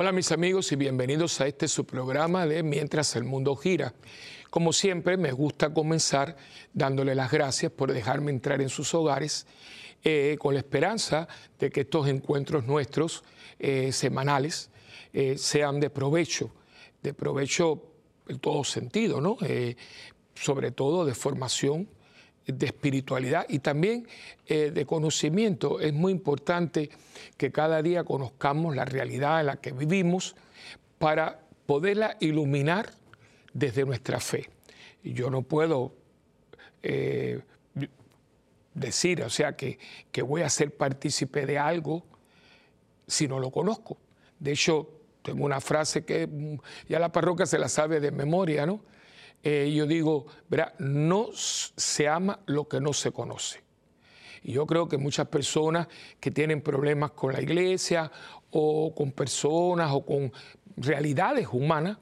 Hola mis amigos y bienvenidos a este su programa de Mientras el mundo gira. Como siempre me gusta comenzar dándole las gracias por dejarme entrar en sus hogares eh, con la esperanza de que estos encuentros nuestros eh, semanales eh, sean de provecho, de provecho en todo sentido, ¿no? sobre todo de formación de espiritualidad y también eh, de conocimiento. Es muy importante que cada día conozcamos la realidad en la que vivimos para poderla iluminar desde nuestra fe. Yo no puedo eh, decir, o sea, que, que voy a ser partícipe de algo si no lo conozco. De hecho, tengo una frase que mm, ya la parroquia se la sabe de memoria, ¿no? Eh, yo digo, verá, no se ama lo que no se conoce. Y yo creo que muchas personas que tienen problemas con la iglesia o con personas o con realidades humanas,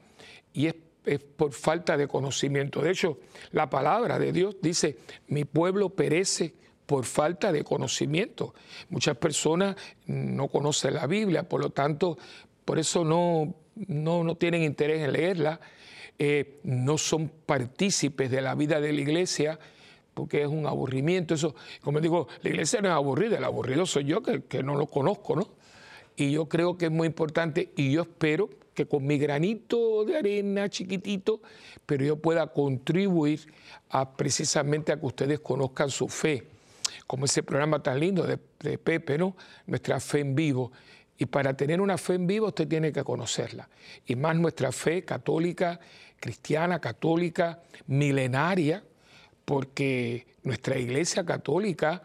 y es, es por falta de conocimiento. De hecho, la palabra de Dios dice, mi pueblo perece por falta de conocimiento. Muchas personas no conocen la Biblia, por lo tanto, por eso no, no, no tienen interés en leerla eh, no son partícipes de la vida de la iglesia, porque es un aburrimiento. Eso, como digo, la iglesia no es aburrida, el aburrido soy yo que, que no lo conozco, ¿no? Y yo creo que es muy importante y yo espero que con mi granito de arena chiquitito, pero yo pueda contribuir a, precisamente a que ustedes conozcan su fe, como ese programa tan lindo de, de Pepe, ¿no? Nuestra fe en vivo. Y para tener una fe en vivo usted tiene que conocerla. Y más nuestra fe católica, cristiana, católica, milenaria, porque nuestra iglesia católica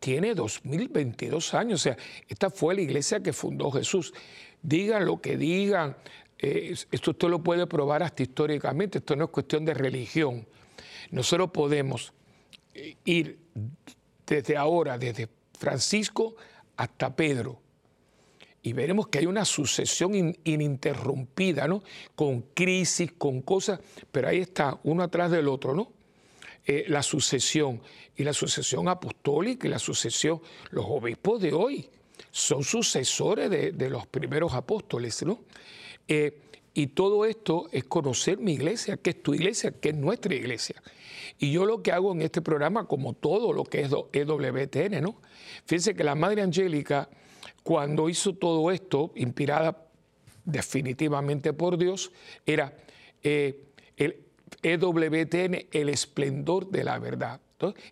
tiene 2022 años. O sea, esta fue la iglesia que fundó Jesús. Digan lo que digan, esto usted lo puede probar hasta históricamente, esto no es cuestión de religión. Nosotros podemos eh, ir desde ahora, desde Francisco hasta Pedro, y veremos que hay una sucesión ininterrumpida, ¿no? Con crisis, con cosas, pero ahí está, uno atrás del otro, ¿no? Eh, la sucesión, y la sucesión apostólica y la sucesión, los obispos de hoy son sucesores de, los primeros apóstoles, ¿no? Eh, y todo esto es conocer mi iglesia, que es tu iglesia, que es nuestra iglesia. Y yo lo que hago en este programa, como todo lo que es EWTN, ¿no? Fíjense que la Madre Angélica cuando hizo todo esto, inspirada definitivamente por Dios, era eh, el EWTN, el esplendor de la verdad.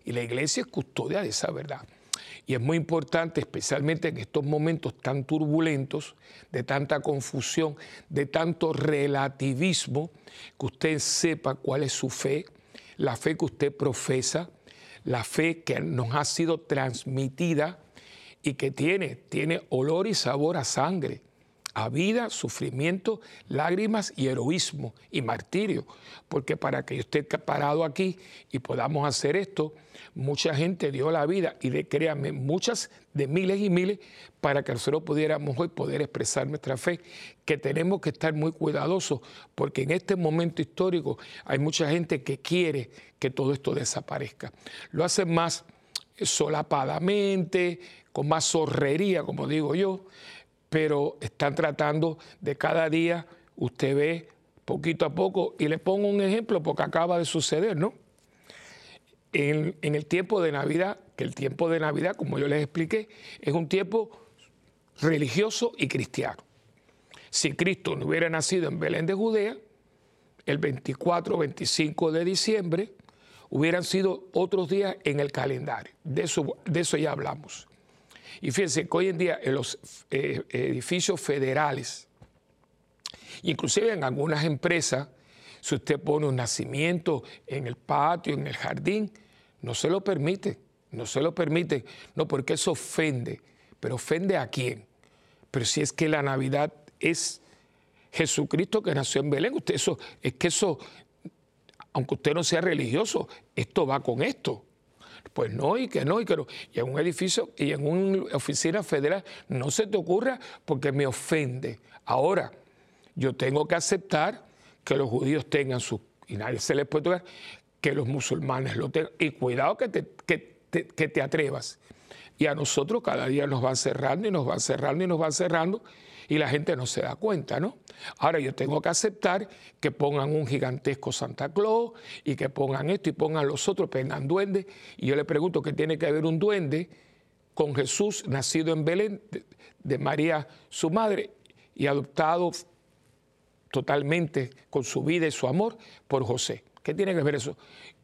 y la iglesia es custodia de esa verdad. Y es muy importante, especialmente en estos momentos tan turbulentos, de tanta confusión, de tanto relativismo, que usted sepa cuál es su fe, la fe que usted profesa, la fe que nos ha sido transmitida y que tiene, tiene olor y sabor a sangre, a vida, sufrimiento, lágrimas y heroísmo y martirio. Porque para que yo esté parado aquí y podamos hacer esto, mucha gente dio la vida y de, créanme, muchas de miles y miles para que nosotros pudiéramos hoy poder expresar nuestra fe, que tenemos que estar muy cuidadosos porque en este momento histórico hay mucha gente que quiere que todo esto desaparezca. Lo hacen más solapadamente, con más zorrería, como digo yo, pero están tratando de cada día, usted ve poquito a poco, y le pongo un ejemplo porque acaba de suceder, ¿no? En, el tiempo de Navidad, que el tiempo de Navidad, como yo les expliqué, es un tiempo religioso y cristiano. Si Cristo no hubiera nacido en Belén de Judea, el 24 o 25 de diciembre, hubieran sido otros días en el calendario. De eso ya hablamos. Y fíjense que hoy en día en los eh, edificios federales, inclusive en algunas empresas, si usted pone un nacimiento en el patio, en el jardín, no se lo permite, no se lo permite, no porque eso ofende, pero ofende a quién. Pero si es que la Navidad es Jesucristo que nació en Belén, usted eso es que eso aunque usted no sea religioso, esto va con esto. Pues no, y que no, y que no. Y en un edificio y en una oficina federal no se te ocurra porque me ofende. Ahora, yo tengo que aceptar que los judíos tengan su, y nadie se les puede tocar, que los musulmanes lo tengan. Y cuidado que te, que te atrevas. Y a nosotros cada día nos van cerrando y nos van cerrando y nos van cerrando y la gente no se da cuenta, ¿no? Ahora yo tengo que aceptar que pongan un gigantesco Santa Claus y que pongan esto y pongan los otros, pongan duendes. Y yo le pregunto qué tiene que ver un duende con Jesús nacido en Belén, de María su madre, y adoptado totalmente con su vida y su amor por José. ¿Qué tiene que ver eso?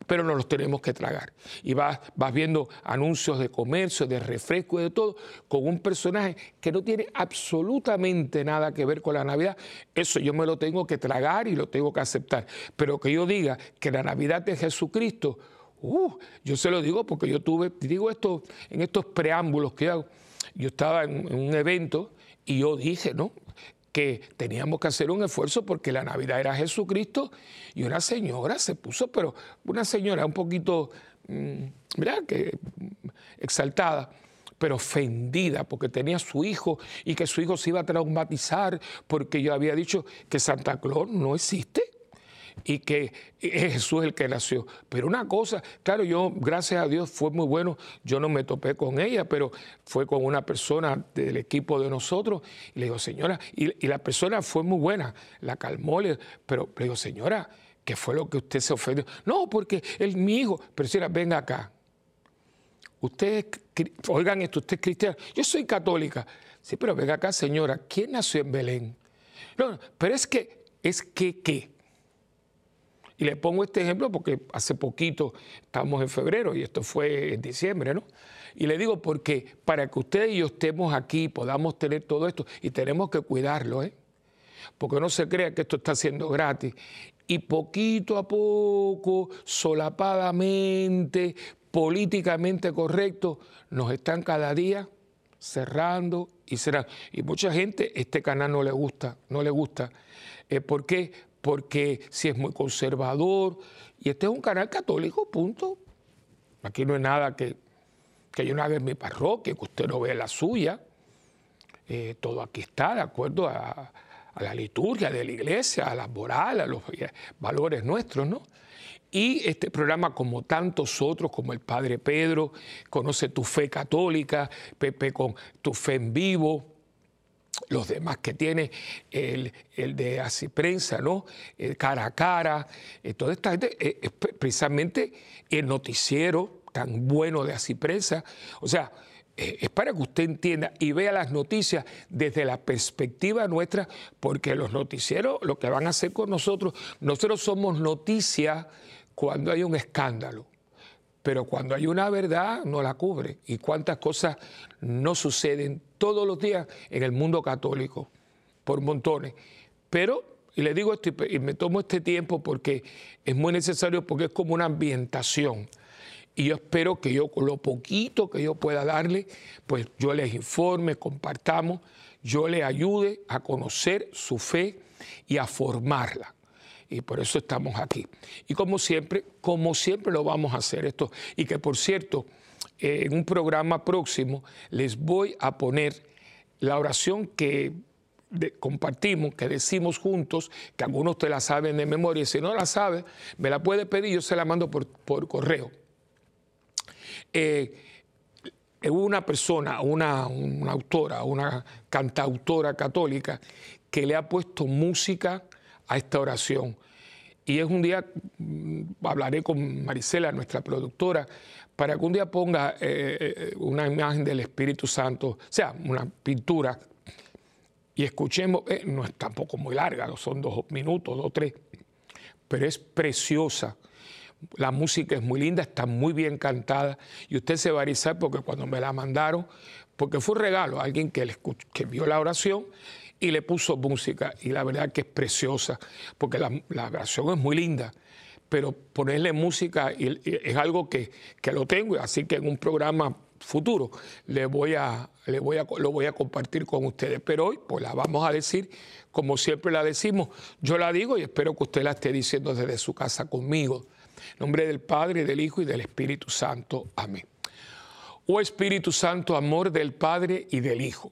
Pero nos los tenemos que tragar. Y vas, vas viendo anuncios de comercio, de refresco y de todo, con un personaje que no tiene absolutamente nada que ver con la Navidad. Eso yo me lo tengo que tragar y lo tengo que aceptar. Pero que yo diga que la Navidad de Jesucristo, uh, yo se lo digo porque yo tuve, digo esto en estos preámbulos que hago. Yo estaba en un evento y yo dije, ¿no? Que teníamos que hacer un esfuerzo porque la Navidad era Jesucristo y una señora se puso, pero una señora un poquito, mm, mira, que exaltada, pero ofendida porque tenía su hijo y que su hijo se iba a traumatizar porque yo había dicho que Santa Claus no existe y que es Jesús el que nació. Pero una cosa, claro, yo, gracias a Dios, fue muy bueno, yo no me topé con ella, pero fue con una persona del equipo de nosotros, y le digo, señora, y, la persona fue muy buena, la calmó, pero le digo, señora, ¿qué fue lo que usted se ofendió? No, porque él, mi hijo, pero señora, venga acá. Usted, oigan esto, usted es cristiano, yo soy católica. Sí, pero venga acá, señora, ¿quién nació en Belén? No, pero es que, es que, ¿qué? Y le pongo este ejemplo porque hace poquito, estamos en febrero y esto fue en diciembre, ¿no? Y le digo porque para que usted y yo estemos aquí, podamos tener todo esto, y tenemos que cuidarlo, ¿eh? Porque no se crea que esto está siendo gratis. Y poquito a poco, solapadamente, políticamente correcto, nos están cada día cerrando y cerrando. Y mucha gente, este canal no le gusta, no le gusta. Eh, ¿Por qué? Porque si es muy conservador, y este es un canal católico, punto. Aquí no es nada que, que yo no haga en mi parroquia, que usted no vea la suya. Eh, todo aquí está de acuerdo a, la liturgia de la iglesia, a las morales, a los valores nuestros, ¿no? Y este programa, como tantos otros, como el Padre Pedro, Conoce tu fe católica, Pepe con tu fe en vivo, los demás que tiene el, de así prensa, ¿no? El cara a cara, eh, toda esta gente, eh, precisamente el noticiero tan bueno de así. O sea, eh, es para que usted entienda y vea las noticias desde la perspectiva nuestra, porque los noticieros lo que van a hacer con nosotros, nosotros somos noticias cuando hay un escándalo pero cuando hay una verdad no la cubre. ¿Y cuántas cosas no suceden todos los días en el mundo católico? Por montones. Pero, y le digo esto, y me tomo este tiempo porque es muy necesario, porque es como una ambientación. Y yo espero que yo, con lo poquito que yo pueda darle, pues yo les informe, compartamos, yo le ayude a conocer su fe y a formarla y por eso estamos aquí. Y como siempre, como siempre lo vamos a hacer esto. Y que por cierto, en un programa próximo les voy a poner la oración que compartimos, que decimos juntos, que algunos te la saben de memoria, y si no la sabe, me la puede pedir, yo se la mando por, correo. Eh, una persona, una, una autora, una cantautora católica, que le ha puesto música a esta oración. Y es un día, mm, hablaré con Marisela, nuestra productora, para que un día ponga eh, eh, una imagen del Espíritu Santo, o sea, una pintura, y escuchemos, eh, no es tampoco muy larga, son dos minutos, dos, tres, pero es preciosa. La música es muy linda, está muy bien cantada, y usted se va a erizar porque cuando me la mandaron, porque fue un regalo alguien que, le que vio la oración y le puso música y la verdad que es preciosa, porque la, la es muy linda, pero ponerle música es algo que, que, lo tengo, así que en un programa futuro le voy a, le voy a, lo voy a compartir con ustedes. Pero hoy pues la vamos a decir como siempre la decimos. Yo la digo y espero que usted la esté diciendo desde su casa conmigo. En nombre del Padre, del Hijo y del Espíritu Santo. Amén. Oh Espíritu Santo, amor del Padre y del Hijo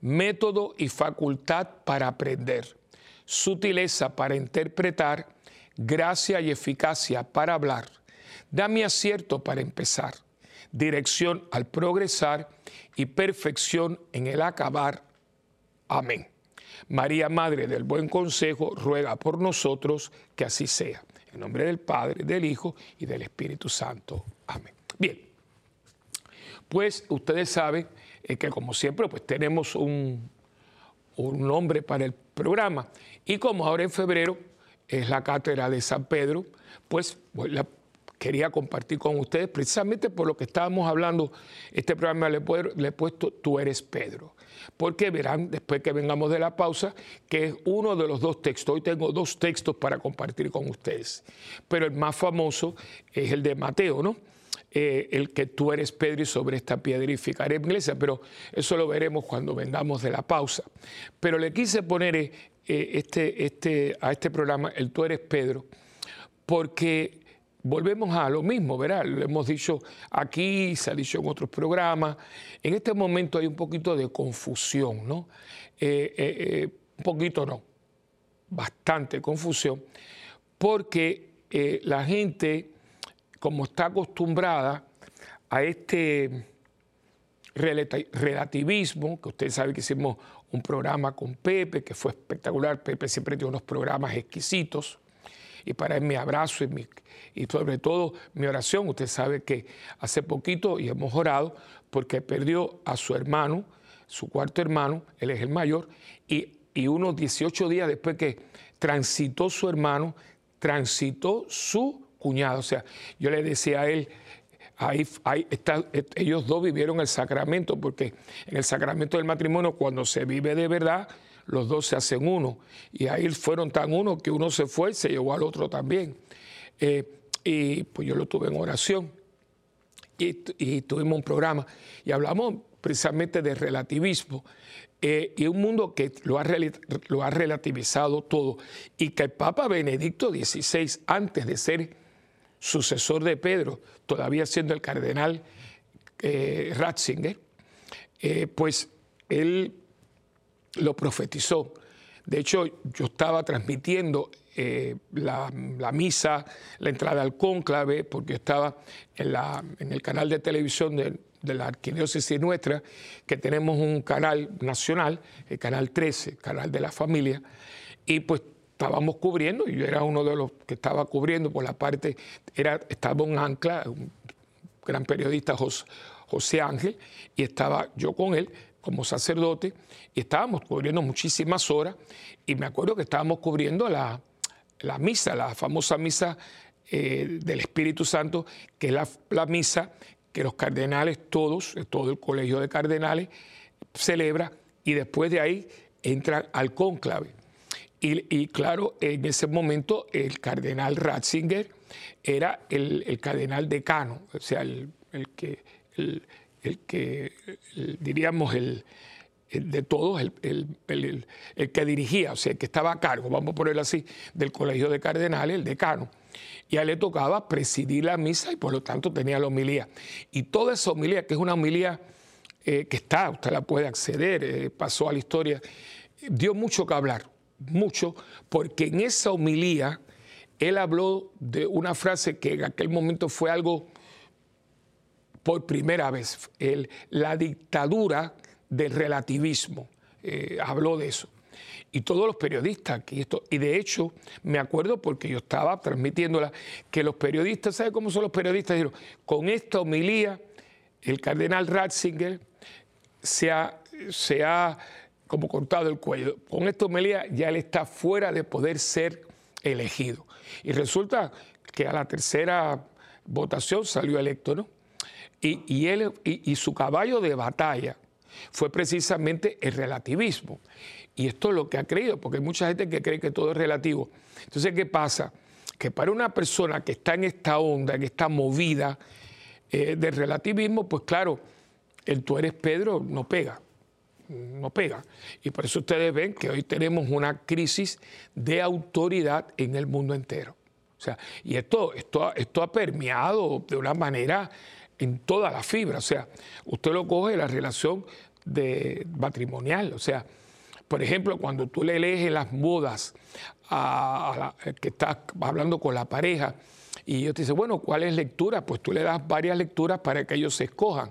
método y facultad para aprender, sutileza para interpretar, gracia y eficacia para hablar. Dame acierto para empezar, dirección al progresar y perfección en el acabar. Amén. María, Madre del Buen Consejo, ruega por nosotros que así sea. En nombre del Padre, del Hijo y del Espíritu Santo. Amén. Bien, pues ustedes saben eh, que como siempre pues tenemos un, un nombre para el programa y como ahora en febrero es la cátedra de San Pedro, pues, la quería compartir con ustedes precisamente por lo que estábamos hablando. Este programa le he puesto Tú eres Pedro porque verán después que vengamos de la pausa que es uno de los dos textos. Hoy tengo dos textos para compartir con ustedes, pero el más famoso es el de Mateo, ¿no? Eh, el que tú eres Pedro y sobre esta piedra edificaré iglesia, pero eso lo veremos cuando vengamos de la pausa. Pero le quise poner eh, este, este, a este programa el tú eres Pedro, porque volvemos a lo mismo, ¿verdad? Lo hemos dicho aquí, se ha dicho en otros programas. En este momento hay un poquito de confusión, ¿no? Eh, un poquito no, bastante confusión, porque la gente, como está acostumbrada a este relativismo, que ustedes saben que hicimos un programa con Pepe, que fue espectacular, Pepe siempre tiene unos programas exquisitos, y para él mi abrazo y, y sobre todo mi oración. Usted sabe que hace poquito y hemos orado porque perdió a su hermano, su cuarto hermano, él es el mayor, y, unos 18 días después que transitó su hermano, transitó su cuñado. O sea, yo le decía a él, Ahí, ahí está, ellos dos vivieron el sacramento, porque en el sacramento del matrimonio, cuando se vive de verdad, los dos se hacen uno. Y ahí fueron tan uno que uno se fue y se llevó al otro también. Eh, y pues yo lo tuve en oración y, tuvimos un programa y hablamos precisamente de relativismo eh, y un mundo que lo ha, lo ha relativizado todo y que el Papa Benedicto XVI, antes de ser sucesor de Pedro, todavía siendo el cardenal eh, Ratzinger, pues él lo profetizó. De hecho, yo estaba transmitiendo eh, la, misa, la entrada al cónclave, porque estaba en, el canal de televisión de, la arquidiócesis nuestra, que tenemos un canal nacional, el canal 13, canal de la familia, y pues estábamos cubriendo, y yo era uno de los que estaba cubriendo por la parte, era, estaba un ancla, un gran periodista José Ángel, y estaba yo con él, como sacerdote y estábamos cubriendo muchísimas horas y me acuerdo que estábamos cubriendo la, misa, la famosa misa eh, del Espíritu Santo, que es la, misa que los cardenales todos, todo el colegio de cardenales, celebra y después de ahí entran al cónclave. Y, claro, en ese momento el cardenal Ratzinger era el, cardenal decano, o sea, el, que, el que, diríamos, el, de todos, el, que dirigía, o sea, el que estaba a cargo, vamos a ponerlo así, del colegio de cardenales, el decano. Y a él le tocaba presidir la misa y por lo tanto tenía la homilía. Y toda esa homilía, que es una homilía eh, que está, usted la puede acceder, eh, pasó a la historia, dio mucho que hablar, mucho, porque en esa homilía él habló de una frase que en aquel momento fue algo por primera vez. El, la dictadura del relativismo, eh, habló de eso. Y todos los periodistas, y, esto, y de hecho me acuerdo porque yo estaba transmitiéndola, que los periodistas, ¿sabe cómo son los periodistas? Dijeron, con esta homilía, el cardenal Ratzinger se ha, se ha como cortado el cuello. Con esta homilía ya él está fuera de poder ser elegido. Y resulta que a la tercera votación salió electo, ¿no? Y, él, y, su caballo de batalla fue precisamente el relativismo. Y esto es lo que ha creído, porque hay mucha gente que cree que todo es relativo. Entonces, ¿qué pasa? Que para una persona que está en esta onda, en esta movida eh, del relativismo, pues claro, el tú eres Pedro no pega, no pega. Y por eso ustedes ven que hoy tenemos una crisis de autoridad en el mundo entero. O sea, y esto, esto, esto ha permeado de una manera en toda la fibra. O sea, usted lo coge la relación de matrimonial. O sea, por ejemplo, cuando tú le lees en las bodas a, la, que estás hablando con la pareja y ellos te dicen, bueno, ¿cuál es lectura? Pues tú le das varias lecturas para que ellos se escojan.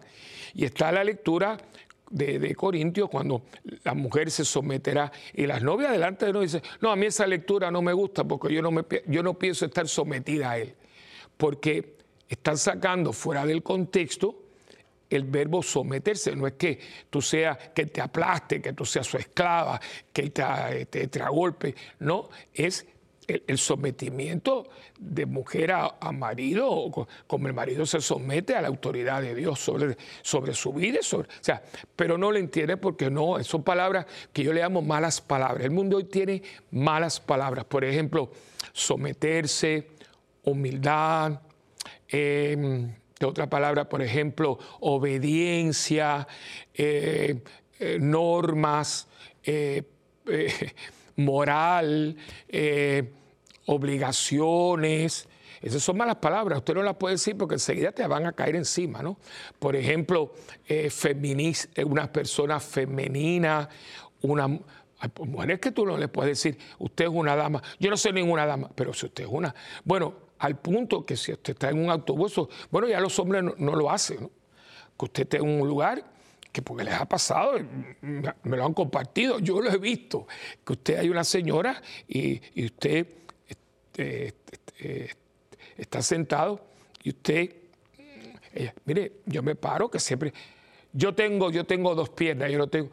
Y está la lectura de, Corintios cuando la mujer se someterá y las novias delante de nosotros dicen, no, a mí esa lectura no me gusta porque yo no, me, yo no pienso estar sometida a él. Porque están sacando fuera del contexto el verbo someterse. No es que tú seas, que te aplaste, que tú seas su esclava, que te, te, te golpe. No, es el, sometimiento de mujer a, marido, como el marido se somete a la autoridad de Dios sobre, sobre su vida, o sea, pero no lo entiende porque no, son palabras que yo le llamo malas palabras. El mundo hoy tiene malas palabras, por ejemplo, someterse, humildad, eh, otra palabra, por ejemplo, obediencia, eh, eh, normas, eh, moral, obligaciones. Esas son malas palabras, usted no las puede decir porque enseguida te van a caer encima, ¿no? Por ejemplo, una persona femenina, una mujeres que tú no le puedes decir, usted es una dama, yo no soy ninguna dama, pero si usted es una, bueno, al punto que si usted está en un autobús, bueno, ya los hombres no, lo hacen, que usted esté en un lugar que porque les ha pasado, me lo han compartido, yo lo he visto, que usted hay una señora y, usted este, este, está sentado y usted, mire, yo me paro que siempre, yo tengo, yo tengo dos piernas, yo no tengo,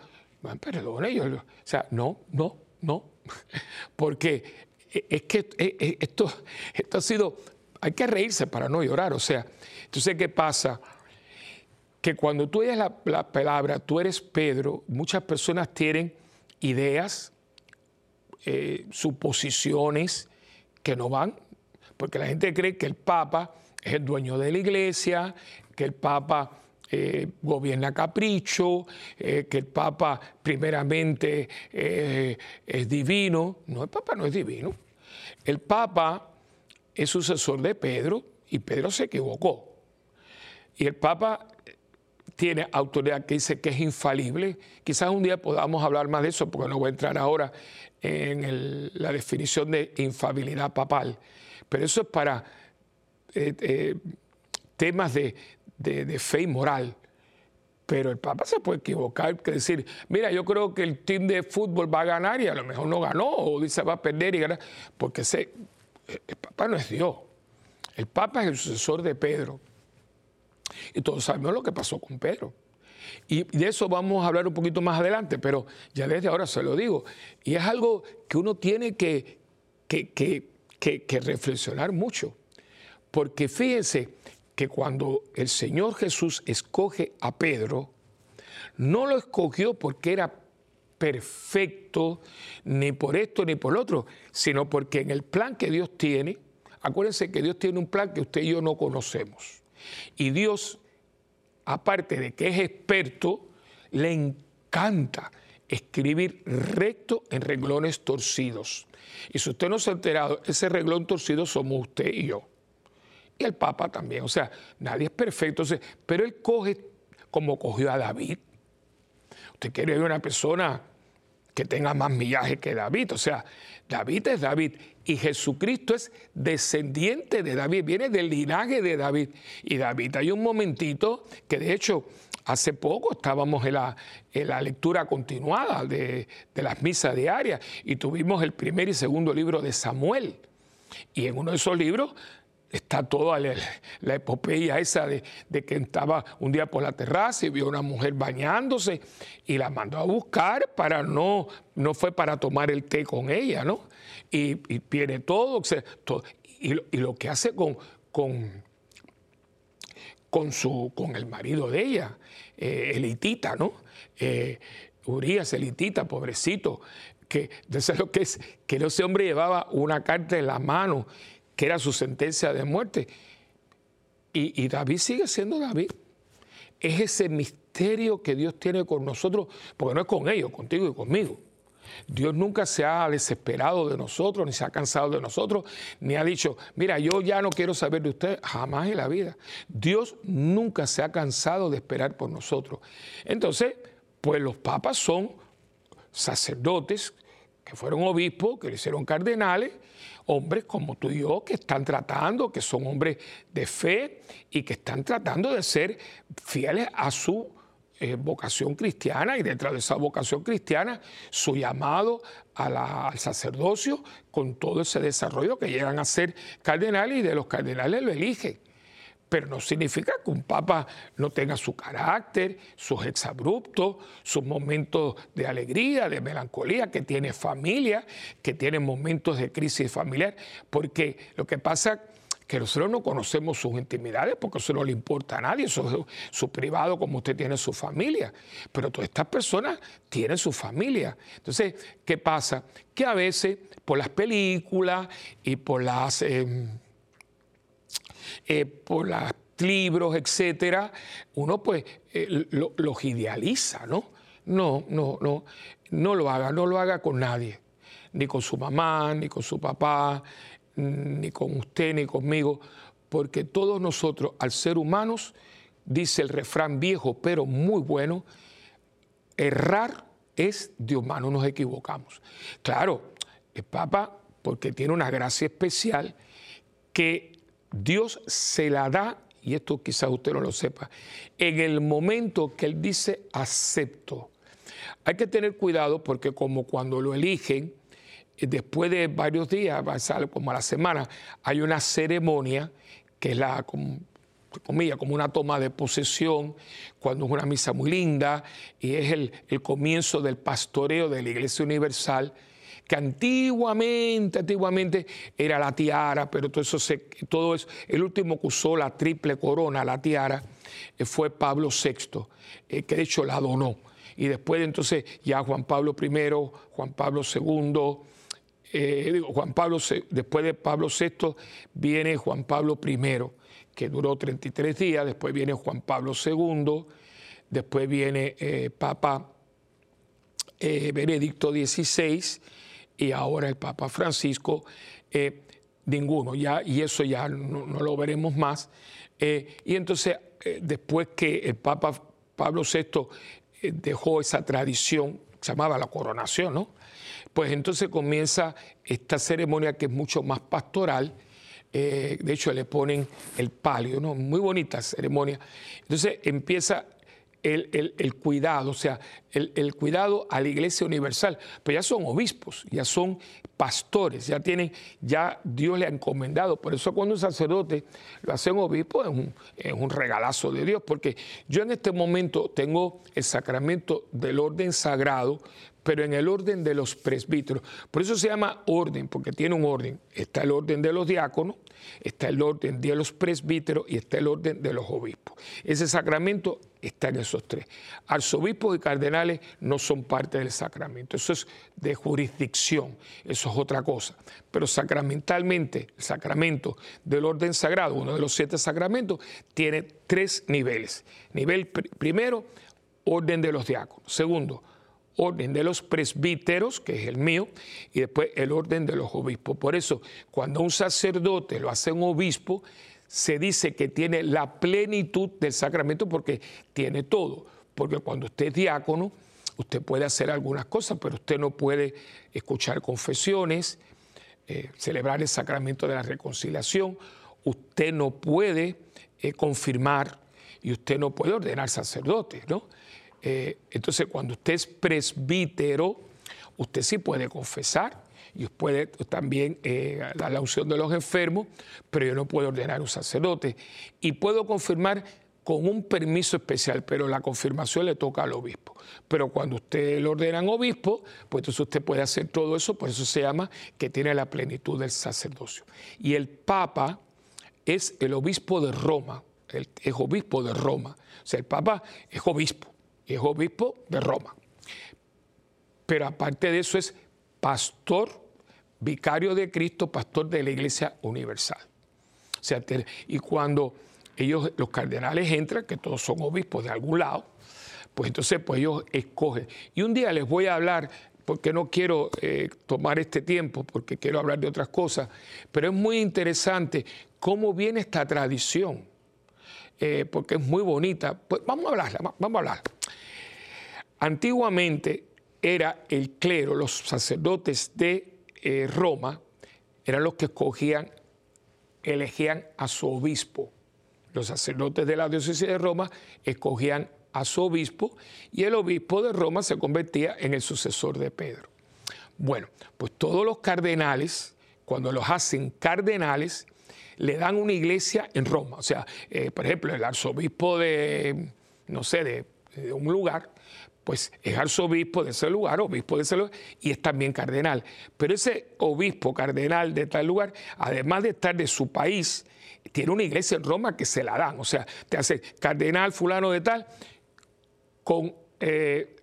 perdone, yo, o sea, no, no, no, porque es que esto, esto ha sido, hay que reírse para no llorar, o sea, entonces, ¿qué pasa? Que cuando tú oyes la, la palabra, tú eres Pedro, muchas personas tienen ideas, eh, suposiciones que no van, porque la gente cree que el Papa es el dueño de la iglesia, que el Papa eh, gobierna capricho, eh, que el Papa primeramente es divino. No, el Papa no es divino. El Papa es sucesor de Pedro y Pedro se equivocó. Y el Papa tiene autoridad que dice que es infalible. Quizás un día podamos hablar más de eso, porque no voy a entrar ahora en la definición de infabilidad papal. Pero eso es para eh, eh, temas de, fe y moral. Pero el Papa se puede equivocar, que decir, mira, yo creo que el team de fútbol va a ganar y a lo mejor no ganó, o dice va a perder y ganar, porque el Papa no es Dios. El Papa es el sucesor de Pedro. Y todos sabemos lo que pasó con Pedro. Y de eso vamos a hablar un poquito más adelante, pero ya desde ahora se lo digo. Y es algo que uno tiene que, que, que reflexionar mucho. Porque fíjense, que cuando el Señor Jesús escoge a Pedro, no lo escogió porque era perfecto, ni por esto ni por lo otro, sino porque en el plan que Dios tiene, acuérdense que Dios tiene un plan que usted y yo no conocemos. Y Dios, aparte de que es experto, le encanta escribir recto en reglones torcidos. Y si usted no se ha enterado, ese reglón torcido somos usted y yo y el Papa también. O sea, nadie es perfecto, pero él coge como cogió a David. Usted quiere ver una persona que tenga más millaje que David. O sea, David es David y Jesucristo es descendiente de David, viene del linaje de David. Y David, hay un momentito que de hecho hace poco estábamos en la, en la leptura continuada de, de las misas diarias y tuvimos el primer y segundo libro de Samuel. Y en uno de esos libros está toda la, epopeya esa de, que estaba un día por la terraza y vio a una mujer bañándose y la mandó a buscar para no, no fue para tomar el té con ella, ¿no? Y, y tiene todo, y, lo, que hace con, con, con, su, con el marido de ella, eh, elitita, ¿no? Eh, Urias, elitita, pobrecito, que eso lo que es, que ese hombre llevaba una carta en la mano que era su sentencia de muerte. Y, David sigue siendo David. Es ese misterio que Dios tiene con nosotros, porque no es con ellos, contigo y conmigo. Dios nunca se ha desesperado de nosotros, ni se ha cansado de nosotros, ni ha dicho, mira, yo ya no quiero saber de usted, jamás en la vida. Dios nunca se ha cansado de esperar por nosotros. Entonces, pues los papas son sacerdotes que fueron obispos, que le hicieron cardenales, hombres como tú y yo que están tratando, que son hombres de fe y que están tratando de ser fieles a su eh, vocación cristiana. Y detrás de esa vocación cristiana su llamado al sacerdocio con todo ese desarrollo que llegan a ser cardenales y de los cardenales lo eligen pero no significa que un papa no tenga su carácter, sus exabruptos, sus momentos de alegría, de melancolía, que tiene familia, que tiene momentos de crisis familiar, porque lo que pasa que nosotros no conocemos sus intimidades porque eso no le importa a nadie, eso es su privado como usted tiene su familia, pero todas estas personas tienen su familia. Entonces, ¿qué pasa? Que a veces por las películas y por las... Em, eh, por los libros, etcétera, uno pues eh, los idealiza, ¿no? No, no, no, no lo haga, no lo haga con nadie, ni con su mamá, ni con su papá, ni con usted, ni conmigo, porque todos nosotros, al ser humanos, dice el refrán viejo, pero muy bueno, errar es de humano, nos equivocamos. Claro, el Papa, porque tiene una gracia especial, que Dios se la da, y esto quizás usted no lo sepa, en el momento que Él dice acepto. Hay que tener cuidado porque como cuando lo eligen, eh, después de varios días, como a la semana, hay una ceremonia que es la, como, como una toma de posesión, cuando es una misa muy linda y es el comienzo del pastoreo de la Iglesia Universal que antiguamente, antiguamente era la tiara, pero todo eso, se, todo eso el último que usó la triple corona, la tiara, eh, fue Pablo VI, eh, que de hecho la donó. Y después entonces ya Juan Pablo I, Juan Pablo II, eh, Juan Pablo, después de Pablo VI viene Juan Pablo I, que duró 33 días, después viene Juan Pablo II, después viene Papa Benedicto XVI y ahora el Papa Francisco, eh, ninguno, ya, y eso ya no, lo veremos más. Eh, y entonces, eh, después que el Papa Pablo VI dejó esa tradición, se llamaba la coronación, ¿no? Pues entonces comienza esta ceremonia que es mucho más pastoral. de hecho, le ponen el palio, ¿no? Muy bonita ceremonia. Entonces empieza el, cuidado, o sea, el, cuidado a la iglesia universal. Pero ya son obispos, ya son pastores, ya tienen, ya Dios le ha encomendado. Por eso cuando un sacerdote lo hace un obispo es un, es un regalazo de Dios, porque yo en este momento tengo el sacramento del orden sagrado, pero en el orden de los presbíteros. Por eso se llama orden, porque tiene un orden. Está el orden de los diáconos, está el orden de los presbíteros y está el orden de los obispos. Ese sacramento está en esos tres. Arzobispos y cardenales no son parte del sacramento. Eso es de jurisdicción, eso es otra cosa. Pero sacramentalmente, el sacramento del orden sagrado, uno de los siete sacramentos, tiene tres niveles. Nivel primero, orden de los diáconos. Segundo, orden de los presbíteros, que es el mío, y después el orden de los obispos. Por eso, cuando un sacerdote lo hace un obispo, se dice que tiene la plenitud del sacramento porque tiene todo. Porque cuando usted es diácono, usted puede hacer algunas cosas, pero usted no puede escuchar confesiones, eh, celebrar el sacramento de la reconciliación, usted no puede eh, confirmar y usted no puede ordenar sacerdotes, ¿no? Eh, entonces, cuando usted es presbítero, usted sí puede confesar y puede también eh, dar la unción de los enfermos, pero yo no puedo ordenar un sacerdote. Y puedo confirmar con un permiso especial, pero la confirmación le toca al obispo. Pero cuando usted lo ordena en obispo, pues entonces usted puede hacer todo eso, por eso se llama que tiene la plenitud del sacerdocio. Y el Papa es el obispo de Roma, es obispo de Roma. O sea, el Papa es obispo es obispo de Roma. Pero aparte de eso es pastor, vicario de Cristo, pastor de la Iglesia Universal. O sea, y cuando ellos, los cardenales entran, que todos son obispos de algún lado, pues entonces pues ellos escogen. Y un día les voy a hablar porque no quiero eh, tomar este tiempo, porque quiero hablar de otras cosas, pero es muy interesante cómo viene esta tradición, eh, porque es muy bonita. Pues vamos a hablarla, vamos a hablar. Antiguamente era el clero, los sacerdotes de eh, Roma, eran los que escogían, elegían a su obispo. Los sacerdotes de la diócesis de Roma escogían a su obispo y el obispo de Roma se convertía en el sucesor de Pedro. Bueno, pues todos los cardenales, cuando los hacen cardenales, le dan una iglesia en Roma. O sea, eh, por ejemplo, el arzobispo de, no sé, de un lugar, pues es arzobispo de ese lugar, obispo de ese lugar, y es también cardenal. Pero ese obispo cardenal de tal lugar, además de estar de su país, tiene una iglesia en Roma que se la dan. O sea, te hace cardenal fulano de tal, con eh,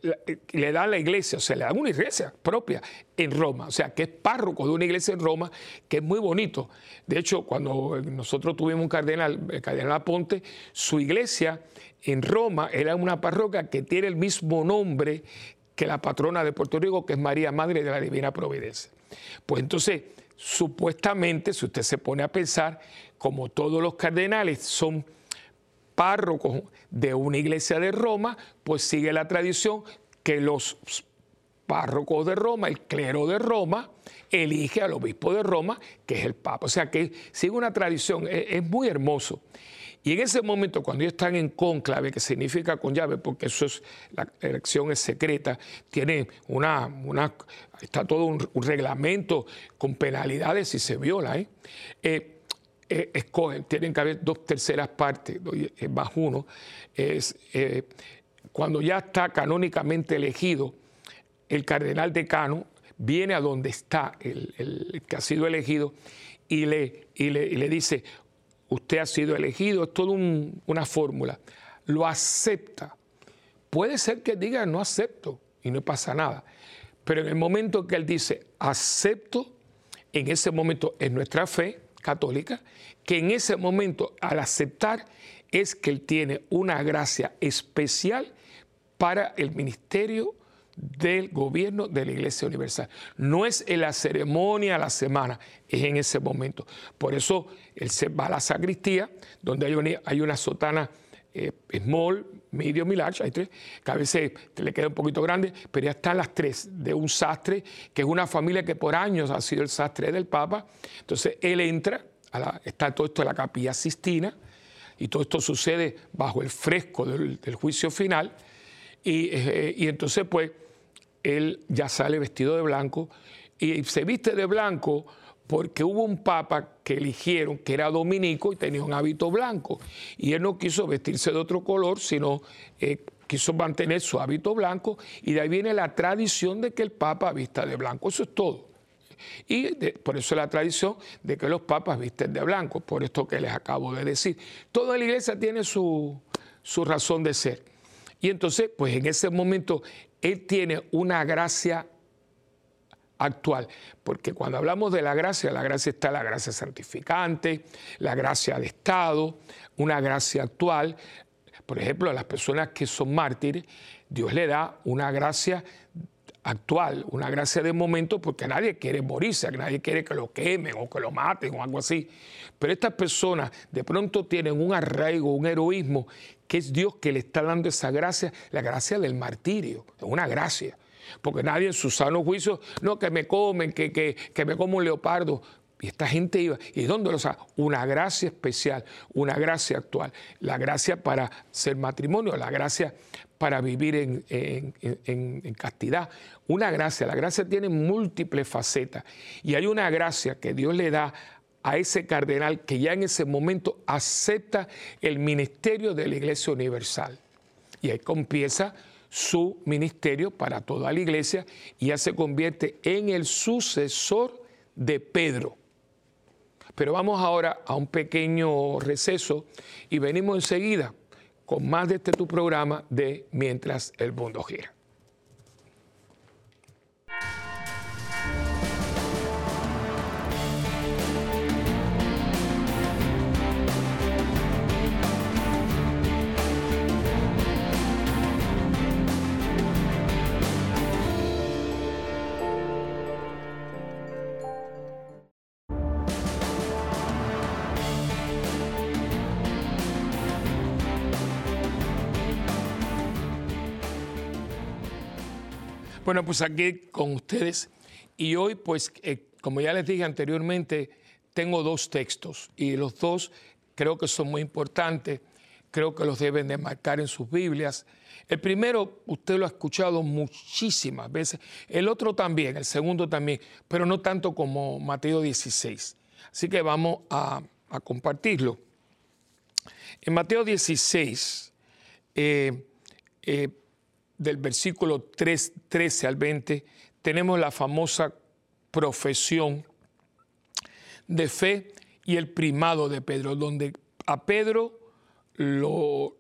le dan la iglesia, o sea, le dan una iglesia propia en Roma, o sea, que es párroco de una iglesia en Roma, que es muy bonito. De hecho, cuando nosotros tuvimos un cardenal, el cardenal Aponte, su iglesia en Roma era una parroquia que tiene el mismo nombre que la patrona de Puerto Rico, que es María Madre de la Divina Providencia. Pues entonces, supuestamente, si usted se pone a pensar, como todos los cardenales son párrocos de una iglesia de Roma, pues sigue la tradición que los párrocos de Roma, el clero de Roma, elige al obispo de Roma, que es el Papa. O sea que sigue una tradición, es, muy hermoso. Y en ese momento, cuando ellos están en conclave, que significa con llave, porque eso es, la elección es secreta, tiene una, una está todo un, reglamento con penalidades si se viola. ¿eh? eh eh, escogen, tienen que haber dos terceras partes, más uno, eh, cuando ya está canónicamente elegido, el cardenal decano viene a donde está el, que ha sido elegido y le, y le, dice, usted ha sido elegido, es toda una fórmula, lo acepta. Puede ser que diga no acepto y no pasa nada, pero en el momento que él dice acepto, en ese momento es nuestra fe, católica, que en ese momento, al aceptar, es que él tiene una gracia especial para el ministerio del gobierno de la Iglesia Universal. No es en la ceremonia, la semana, es en ese momento. Por eso él se va a la sacristía, donde hay una, sotana eh, small, medium y large, hay tres, que a veces le queda un poquito grande, pero ya están las tres de un sastre, que es una familia que por años ha sido el sastre del Papa. Entonces él entra, está todo esto en la capilla Sistina, y todo esto sucede bajo el fresco del, juicio final, y, eh, y entonces pues él ya sale vestido de blanco y se viste de blanco porque hubo un papa que eligieron que era dominico y tenía un hábito blanco. Y él no quiso vestirse de otro color, sino eh, quiso mantener su hábito blanco. Y de ahí viene la tradición de que el papa vista de blanco. Eso es todo. Y por eso la tradición de que los papas visten de blanco, por esto que les acabo de decir. Toda la iglesia tiene su, su razón de ser. Y entonces, pues en ese momento, él tiene una gracia actual. Porque cuando hablamos de la gracia, la gracia está la gracia santificante, la gracia de Estado, una gracia actual. Por ejemplo, a las personas que son mártires, Dios le da una gracia actual, una gracia de momento, porque nadie quiere morirse, nadie quiere que lo quemen o que lo maten o algo así. Pero estas personas de pronto tienen un arraigo, un heroísmo, que es Dios que le está dando esa gracia, la gracia del martirio, una gracia porque nadie en su sano juicio, no, que me comen, que, que, me como un leopardo. Y esta gente iba, ¿y dónde lo sabe? Una gracia especial, una gracia actual, la gracia para ser matrimonio, la gracia para vivir en, en, castidad. Una gracia, la gracia tiene múltiples facetas y hay una gracia que Dios le da a ese cardenal que ya en ese momento acepta el ministerio de la Iglesia Universal. Y ahí comienza su ministerio para toda la iglesia y ya se convierte en el sucesor de Pedro. Pero vamos ahora a un pequeño receso y venimos enseguida con más de este tu programa de Mientras el mundo gira. Bueno, pues aquí con ustedes. Y hoy, pues, eh, como ya les dije anteriormente, tengo dos textos y los dos creo que son muy importantes, creo que los deben de marcar en sus Biblias. El primero, usted lo ha escuchado muchísimas veces, el otro también, el segundo también, pero no tanto como Mateo 16. Así que vamos a, compartirlo. En Mateo 16, eh, eh, del versículo 3, 13 al 20, tenemos la famosa profesión de fe y el primado de Pedro, donde a Pedro lo,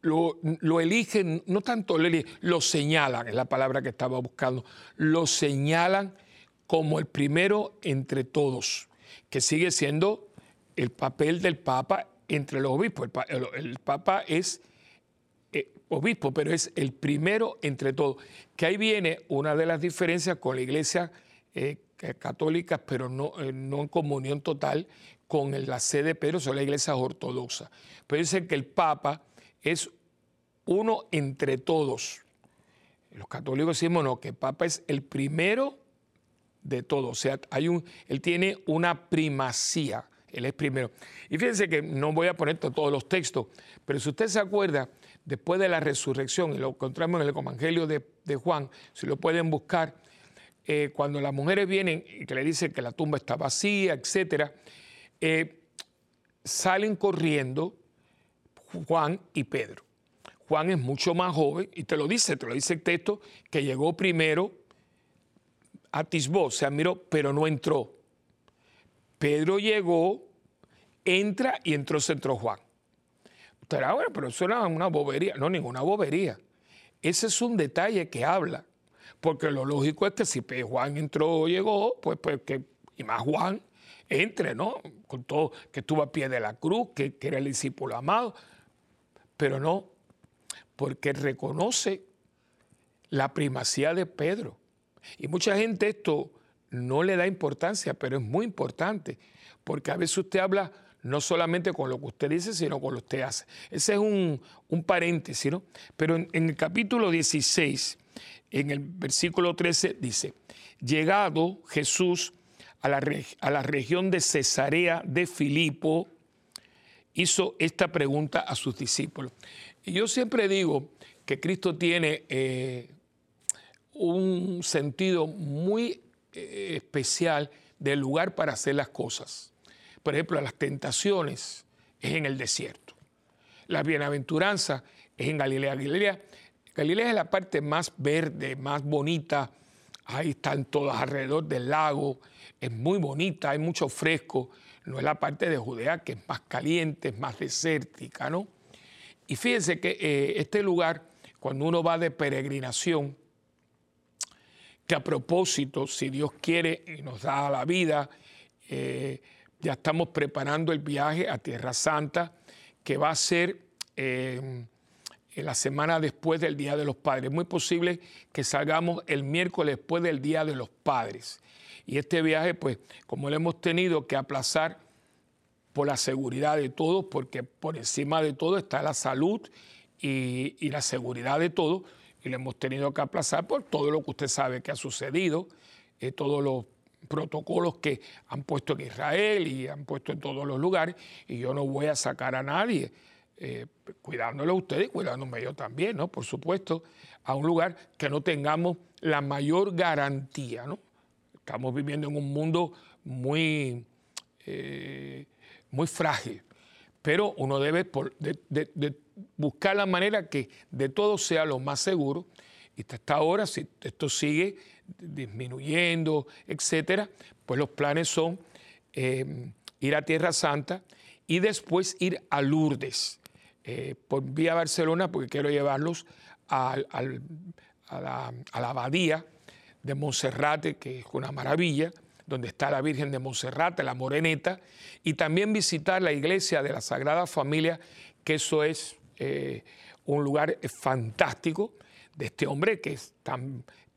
lo, eligen, no tanto lo, eligen, lo señalan, es la palabra que estaba buscando, lo señalan como el primero entre todos, que sigue siendo el papel del Papa entre los obispos. El, Papa es obispo, pero es el primero entre todos. Que ahí viene una de las diferencias con la iglesia eh, católica, pero no, eh, no en comunión total con la sede de Pedro, son las iglesias ortodoxas. Pero dicen que el Papa es uno entre todos. Los católicos decimos no, que el Papa es el primero de todos. O sea, hay un, él tiene una primacía. Él es primero. Y fíjense que no voy a poner todos los textos, pero si usted se acuerda, después de la resurrección, y lo encontramos en el Evangelio de, Juan, si lo pueden buscar, eh, cuando las mujeres vienen y que le dicen que la tumba está vacía, etc., eh, salen corriendo Juan y Pedro. Juan es mucho más joven y te lo dice, te lo dice el texto, que llegó primero, atisbó, se admiró, pero no entró. Pedro llegó, entra y entró, se entró Juan. Usted dirá, bueno, pero eso era una bobería. No, ninguna bobería. Ese es un detalle que habla. Porque lo lógico es que si Juan entró o llegó, pues, pues que, y más Juan, entre, ¿no? Con todo, que estuvo a pie de la cruz, que, que era el discípulo amado. Pero no, porque reconoce la primacía de Pedro. Y mucha gente esto no le da importancia, pero es muy importante, porque a veces usted habla no solamente con lo que usted dice, sino con lo que usted hace. Ese es un, paréntesis, ¿no? Pero en, el capítulo 16, en el versículo 13, dice, llegado Jesús a la, a la región de Cesarea de Filipo, hizo esta pregunta a sus discípulos. Y yo siempre digo que Cristo tiene eh, un sentido muy eh, especial del lugar para hacer las cosas. Por ejemplo, las tentaciones es en el desierto. La bienaventuranza es en Galilea. Galilea, Galilea es la parte más verde, más bonita. Ahí están todas alrededor del lago. Es muy bonita, hay mucho fresco. No es la parte de Judea que es más caliente, es más desértica, ¿no? Y fíjense que eh, este lugar, cuando uno va de peregrinación, que a propósito, si Dios quiere y nos da la vida, eh, ya estamos preparando el viaje a Tierra Santa, que va a ser eh, en la semana después del Día de los Padres. Es muy posible que salgamos el miércoles después del Día de los Padres. Y este viaje, pues, como lo hemos tenido que aplazar por la seguridad de todos, porque por encima de todo está la salud y, y la seguridad de todos, y lo hemos tenido que aplazar por todo lo que usted sabe que ha sucedido, eh, todos los protocolos que han puesto en Israel y han puesto en todos los lugares, y yo no voy a sacar a nadie, eh, cuidándolo a ustedes y cuidándome yo también, ¿no? Por supuesto, a un lugar que no tengamos la mayor garantía, ¿no? Estamos viviendo en un mundo muy, eh, muy frágil, pero uno debe buscar la manera que de todo sea lo más seguro. Y hasta ahora, si esto sigue disminuyendo, etcétera, pues los planes son eh, ir a Tierra Santa y después ir a Lourdes eh, por vía Barcelona, porque quiero llevarlos a, la, abadía de Monserrate, que es una maravilla, donde está la Virgen de Monserrate, la Moreneta, y también visitar la iglesia de la Sagrada Familia, que eso es eh, un lugar fantástico de este hombre que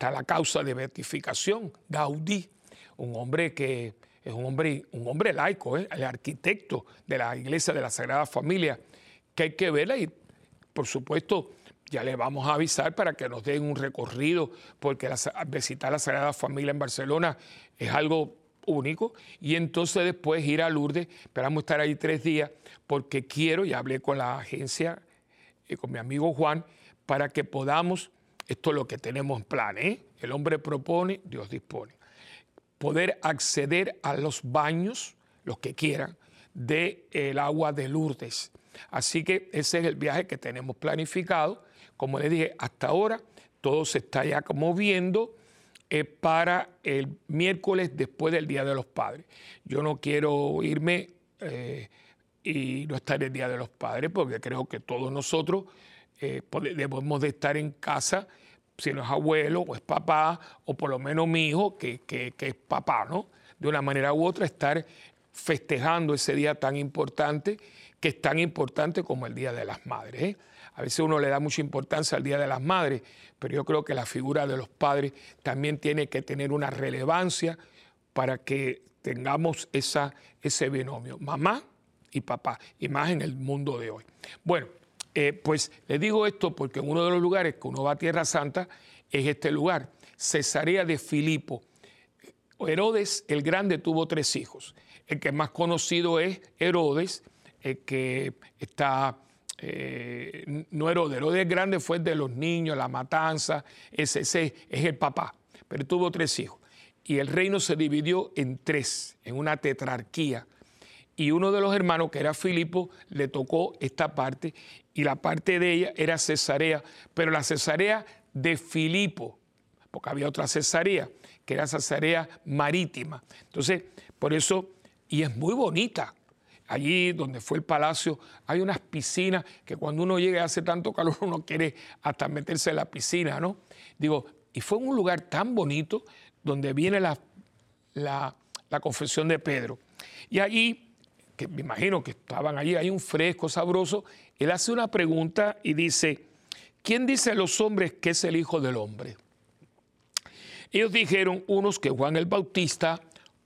está, la causa de beatificación, Gaudí, un hombre que es un hombre, un hombre laico, ¿eh? el arquitecto de la iglesia de la Sagrada Familia, que hay que verla y por supuesto, ya le vamos a avisar para que nos den un recorrido, porque visitar la Sagrada Familia en Barcelona es algo único. Y entonces después ir a Lourdes, esperamos estar ahí tres días, porque quiero, y hablé con la agencia, y con mi amigo Juan, para que podamos, esto es lo que tenemos en plan, ¿eh? el hombre propone, Dios dispone, poder acceder a los baños, los que quieran, del el agua de Lourdes. Así que ese es el viaje que tenemos planificado. Como les dije, hasta ahora todo se está ya moviendo eh, para el miércoles después del Día de los Padres. Yo no quiero irme eh, y no estar el Día de los Padres porque creo que todos nosotros eh, debemos de estar en casa, si no es abuelo o es papá, o por lo menos mi hijo, que, que es papá, ¿no? De una manera u otra, estar festejando ese día tan importante, que es tan importante como el Día de las Madres. ¿eh? A veces uno le da mucha importancia al Día de las Madres, pero yo creo que la figura de los padres también tiene que tener una relevancia para que tengamos esa, ese binomio, mamá y papá, y más en el mundo de hoy. Bueno, eh, pues les digo esto porque en uno de los lugares que uno va a Tierra Santa es este lugar, Cesarea de Filipo. Herodes el Grande tuvo tres hijos. El que más conocido es Herodes, el que está, eh, no Herodes, Herodes Grande fue el de los niños, la matanza, ese, ese es el papá, pero tuvo tres hijos. Y el reino se dividió en tres, en una tetrarquía. Y uno de los hermanos, que era Filipo, le tocó esta parte, y la parte de ella era Cesarea, pero la Cesarea de Filipo, porque había otra Cesarea, que era Cesarea marítima. Entonces, por eso y es muy bonita. Allí donde fue el palacio hay unas piscinas que cuando uno llega y hace tanto calor uno quiere hasta meterse en la piscina, ¿no? Digo, y fue un lugar tan bonito donde viene la, la, confesión de Pedro. Y allí, me imagino que estaban allí, hay un fresco sabroso, él hace una pregunta y dice, ¿quién dice a los hombres que es el Hijo del Hombre? Ellos dijeron, unos que Juan el Bautista,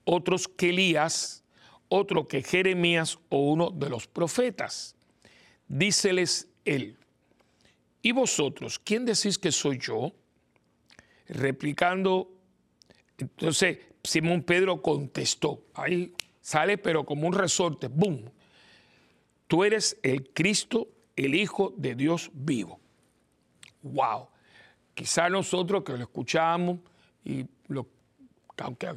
otros que Elías, otro que Jeremías o uno de los profetas. Díceles él, ¿y vosotros quién decís que soy yo? Replicando, entonces Simón Pedro contestó, ahí sale pero como un resorte, ¡boom! Tú eres el Cristo, el Hijo de Dios vivo. ¡Wow! Quizá nosotros que lo escuchamos y lo, aunque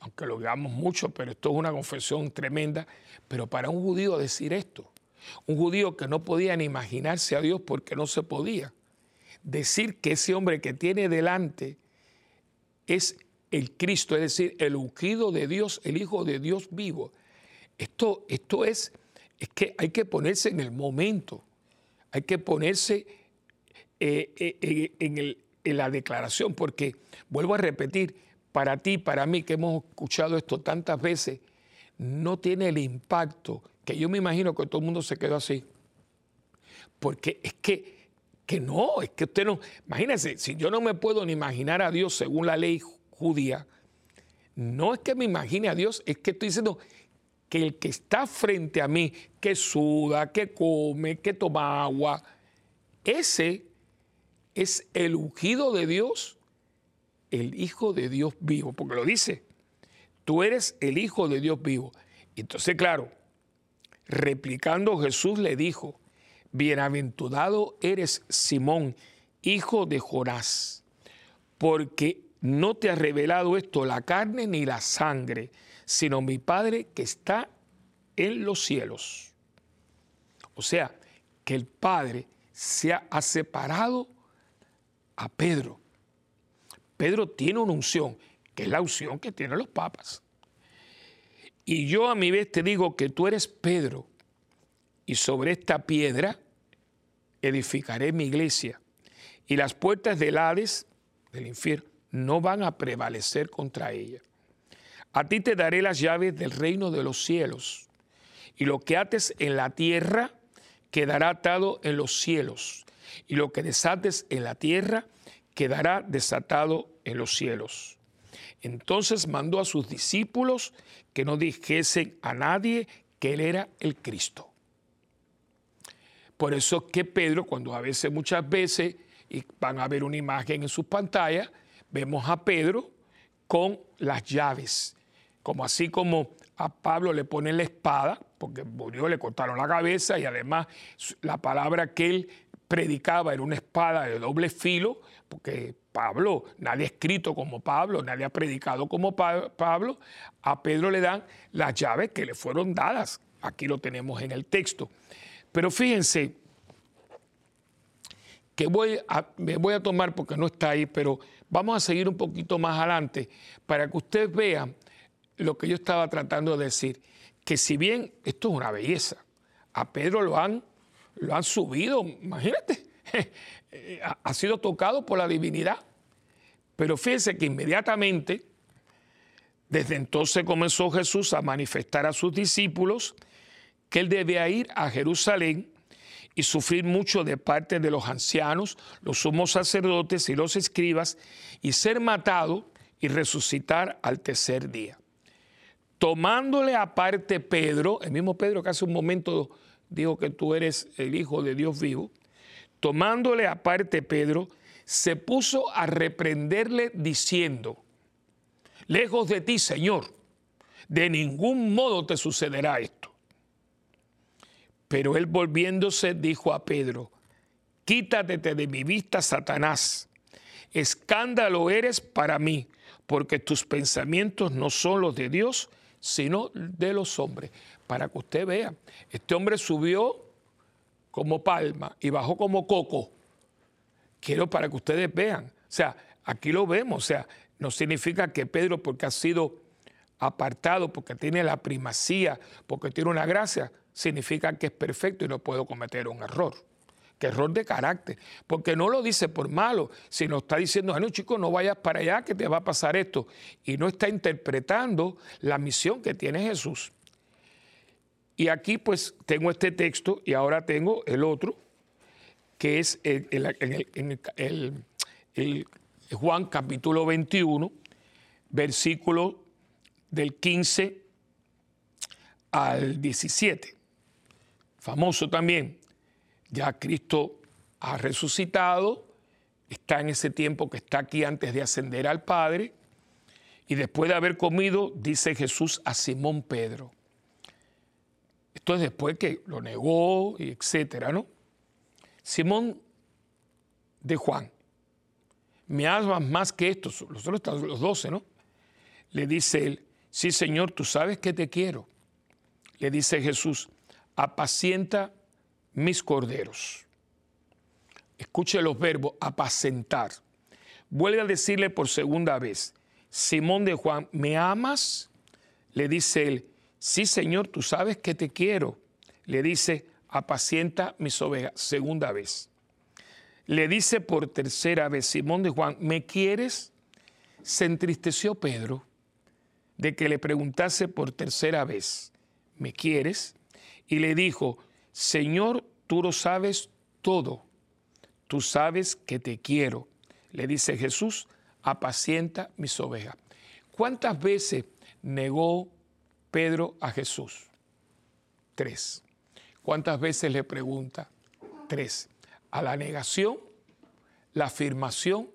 aunque lo digamos mucho, pero esto es una confesión tremenda, pero para un judío decir esto, un judío que no podía ni imaginarse a Dios porque no se podía, decir que ese hombre que tiene delante es el Cristo, es decir, el ungido de Dios, el Hijo de Dios vivo. Esto, esto es, es que hay que ponerse en el momento, hay que ponerse eh, eh, en, la declaración, porque vuelvo a repetir, para ti, para mí, que hemos escuchado esto tantas veces, no tiene el impacto que yo me imagino que todo el mundo se quedó así. Porque es que, que no, es que usted no, imagínense, si yo no me puedo ni imaginar a Dios según la ley judía, no es que me imagine a Dios, es que estoy diciendo que el que está frente a mí, que suda, que come, que toma agua, ese es el ungido de Dios el Hijo de Dios vivo, porque lo dice, tú eres el Hijo de Dios vivo. Entonces, claro, replicando Jesús le dijo, bienaventurado eres Simón, hijo de Jonás, porque no te ha revelado esto la carne ni la sangre, sino mi Padre que está en los cielos. O sea, que el Padre se ha separado a Pedro Pedro tiene una unción, que es la unción que tienen los papas. Y yo a mi vez te digo que tú eres Pedro, y sobre esta piedra edificaré mi iglesia, y las puertas del Hades, del infierno, no van a prevalecer contra ella. A ti te daré las llaves del reino de los cielos, y lo que ates en la tierra quedará atado en los cielos, y lo que desates en la tierra quedará desatado en los cielos. Entonces mandó a sus discípulos que no dijesen a nadie que él era el Cristo. Por eso es que Pedro, cuando a veces, muchas veces, y van a ver una imagen en sus pantallas, vemos a Pedro con las llaves, como así como a Pablo le ponen la espada, porque murió, le cortaron la cabeza y además la palabra que él predicaba era una espada de doble filo, porque Pablo, nadie ha escrito como Pablo, nadie ha predicado como Pablo, a Pedro le dan las llaves que le fueron dadas. Aquí lo tenemos en el texto. Pero fíjense que voy me voy a tomar porque no está ahí, pero vamos a seguir un poquito más adelante para que ustedes vean lo que yo estaba tratando de decir, que si bien esto es una belleza, a Pedro lo han, lo han subido, imagínate, ha sido tocado por la divinidad. Pero fíjense que inmediatamente, desde entonces comenzó Jesús a manifestar a sus discípulos que él debía ir a Jerusalén y sufrir mucho de parte de los ancianos, los sumos sacerdotes y los escribas, y ser matado y resucitar al tercer día. Tomándole aparte Pedro, el mismo Pedro que hace un momento dijo que tú eres el Hijo de Dios vivo, tomándole aparte Pedro, se puso a reprenderle diciendo, lejos de ti, Señor, de ningún modo te sucederá esto. Pero él volviéndose dijo a Pedro, quítate de mi vista, Satanás, escándalo eres para mí, porque tus pensamientos no son los de Dios, sino de los hombres. Para que usted vea, este hombre subió como palma y bajó como coco. Quiero para que ustedes vean. O sea, aquí lo vemos. O sea, no significa que Pedro, porque ha sido apartado, porque tiene la primacía, porque tiene una gracia, significa que es perfecto y no puedo cometer un error. Que error de carácter. Porque no lo dice por malo, sino está diciendo, no, chico, no vayas para allá que te va a pasar esto. Y no está interpretando la misión que tiene Jesús. Y aquí pues tengo este texto y ahora tengo el otro, que es el, Juan capítulo 21, versículo del 15 al 17. Famoso también. Ya Cristo ha resucitado, está en ese tiempo que está aquí antes de ascender al Padre, y después de haber comido, dice Jesús a Simón Pedro, esto es después que lo negó, y etcétera, ¿no? Simón de Juan, me amas más que estos, los otros los doce, ¿no? Le dice él, sí Señor, tú sabes que te quiero. Le dice Jesús, apacienta mis corderos. Escuche los verbos, apacentar. Vuelve a decirle por segunda vez, Simón de Juan, ¿me amas? Le dice él, sí Señor, tú sabes que te quiero. Le dice, apacienta mis ovejas, segunda vez. Le dice por tercera vez, Simón de Juan, ¿me quieres? Se entristeció Pedro de que le preguntase por tercera vez, ¿me quieres? Y le dijo, Señor, tú lo sabes todo, tú sabes que te quiero. Le dice Jesús, apacienta mis ovejas. ¿Cuántas veces negó Pedro a Jesús? Tres. ¿Cuántas veces le pregunta? Tres. A la negación, la afirmación